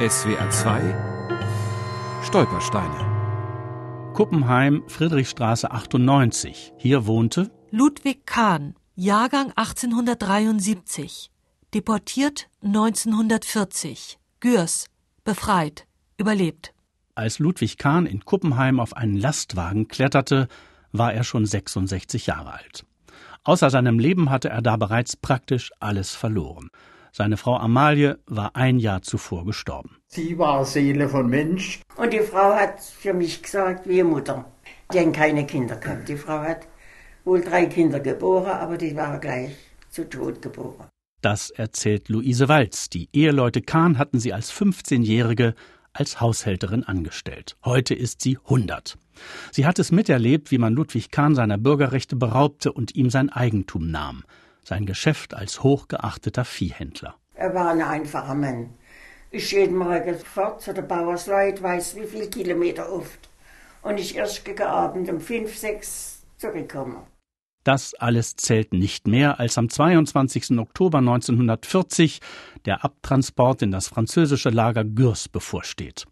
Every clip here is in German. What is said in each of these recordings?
SWR 2 Stolpersteine Kuppenheim, Friedrichstraße 98. Hier wohnte Ludwig Kahn, Jahrgang 1873, deportiert 1940, Gürs, befreit, überlebt. Als Ludwig Kahn in Kuppenheim auf einen Lastwagen kletterte, war er schon 66 Jahre alt. Außer seinem Leben hatte er da bereits praktisch alles verloren. Seine Frau Amalie war ein Jahr zuvor gestorben. Sie war Seele von Mensch. Und die Frau hat für mich gesagt, wie Mutter. Die haben keine Kinder gehabt. Die Frau hat wohl drei Kinder geboren, aber die waren gleich zu Tod geboren. Das erzählt Luise Walz. Die Eheleute Kahn hatten sie als 15-Jährige als Haushälterin angestellt. Heute ist sie 100. Sie hat es miterlebt, wie man Ludwig Kahn seiner Bürgerrechte beraubte und ihm sein Eigentum nahm, sein Geschäft als hochgeachteter Viehhändler. Er war ein einfacher Mann. Ich jeden Morgen fort zu der Bauersleut, weiß wie viele Kilometer oft. Und ich erst gegen Abend um fünf, sechs zurückkomme. Das alles zählt nicht mehr, als am 22. Oktober 1940 der Abtransport in das französische Lager Gürs bevorsteht.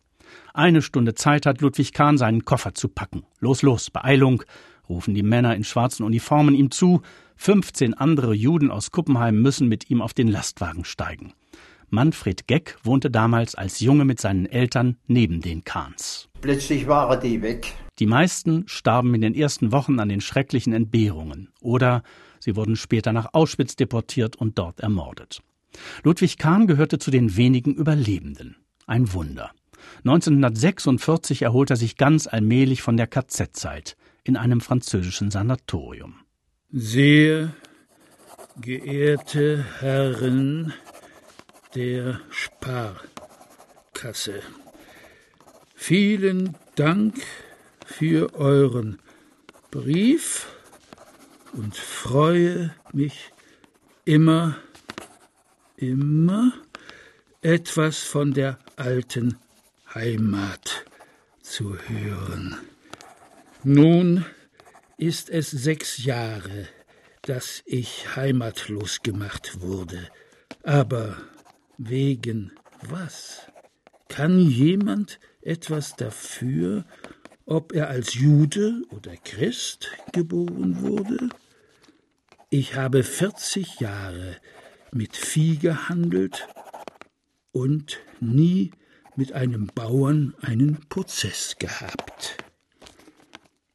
Eine Stunde Zeit hat Ludwig Kahn, seinen Koffer zu packen. Los, los, Beeilung, rufen die Männer in schwarzen Uniformen ihm zu. 15 andere Juden aus Kuppenheim müssen mit ihm auf den Lastwagen steigen. Manfred Geck wohnte damals als Junge mit seinen Eltern neben den Kahns. Plötzlich waren die weg. Die meisten starben in den ersten Wochen an den schrecklichen Entbehrungen oder sie wurden später nach Auschwitz deportiert und dort ermordet. Ludwig Kahn gehörte zu den wenigen Überlebenden. Ein Wunder. 1946 erholt er sich ganz allmählich von der KZ-Zeit in einem französischen Sanatorium. Sehr geehrte Herren der Sparkasse, vielen Dank für euren Brief und freue mich immer, immer etwas von der alten Heimat zu hören. Nun ist es sechs Jahre, dass ich heimatlos gemacht wurde. Aber wegen was? Kann jemand etwas dafür, ob er als Jude oder Christ geboren wurde? Ich habe vierzig Jahre mit Vieh gehandelt und nie mit einem Bauern einen Prozess gehabt.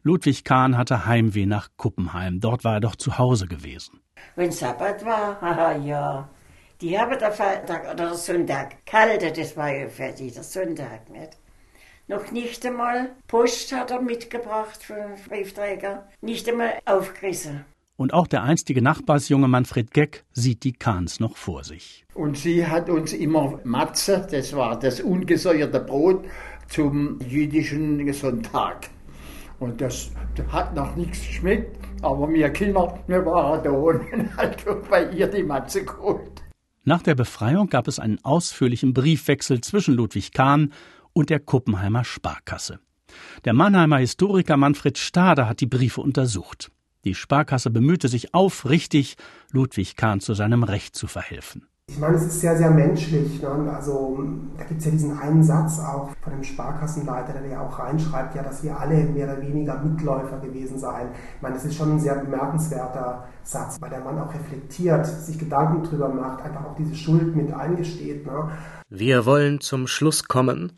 Ludwig Kahn hatte Heimweh nach Kuppenheim. Dort war er doch zu Hause gewesen. Wenn Sabbat war, haha, ja. Die haben der Freitag oder der Sonntag, kalte, das war ja fertig, der Sonntag, nicht? Noch nicht einmal Post hat er mitgebracht für den Briefträger, nicht einmal aufgerissen. Und auch der einstige Nachbarsjunge Manfred Geck sieht die Kahns noch vor sich. Und sie hat uns immer Matze, das war das ungesäuerte Brot, zum jüdischen Sonntag. Und das hat noch nichts geschmeckt, aber wir Kinder, wir waren da und halt bei ihr die Matze geholt. Nach der Befreiung gab es einen ausführlichen Briefwechsel zwischen Ludwig Kahn und der Kuppenheimer Sparkasse. Der Mannheimer Historiker Manfred Stade hat die Briefe untersucht. Die Sparkasse bemühte sich aufrichtig, Ludwig Kahn zu seinem Recht zu verhelfen. Ich meine, es ist sehr, sehr menschlich. Ne? Also da gibt es ja diesen einen Satz auch von dem Sparkassenleiter, der ja auch reinschreibt, ja, dass wir alle mehr oder weniger Mitläufer gewesen seien. Ich meine, das ist schon ein sehr bemerkenswerter Satz, weil der Mann auch reflektiert, sich Gedanken drüber macht, einfach auch diese Schuld mit eingesteht. Ne? Wir wollen zum Schluss kommen,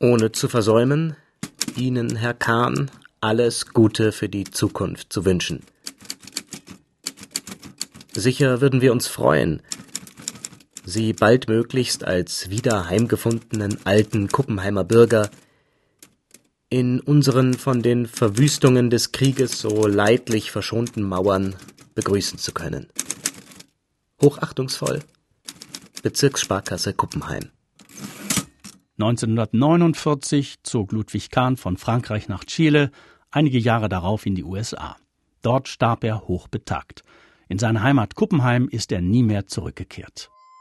ohne zu versäumen, Ihnen, Herr Kahn, alles Gute für die Zukunft zu wünschen. Sicher würden wir uns freuen, sie baldmöglichst als wieder heimgefundenen alten Kuppenheimer Bürger in unseren von den Verwüstungen des Krieges so leidlich verschonten Mauern begrüßen zu können. Hochachtungsvoll Bezirkssparkasse Kuppenheim 1949 zog Ludwig Kahn von Frankreich nach Chile, einige Jahre darauf in die USA. Dort starb er hochbetagt. In seine Heimat Kuppenheim ist er nie mehr zurückgekehrt.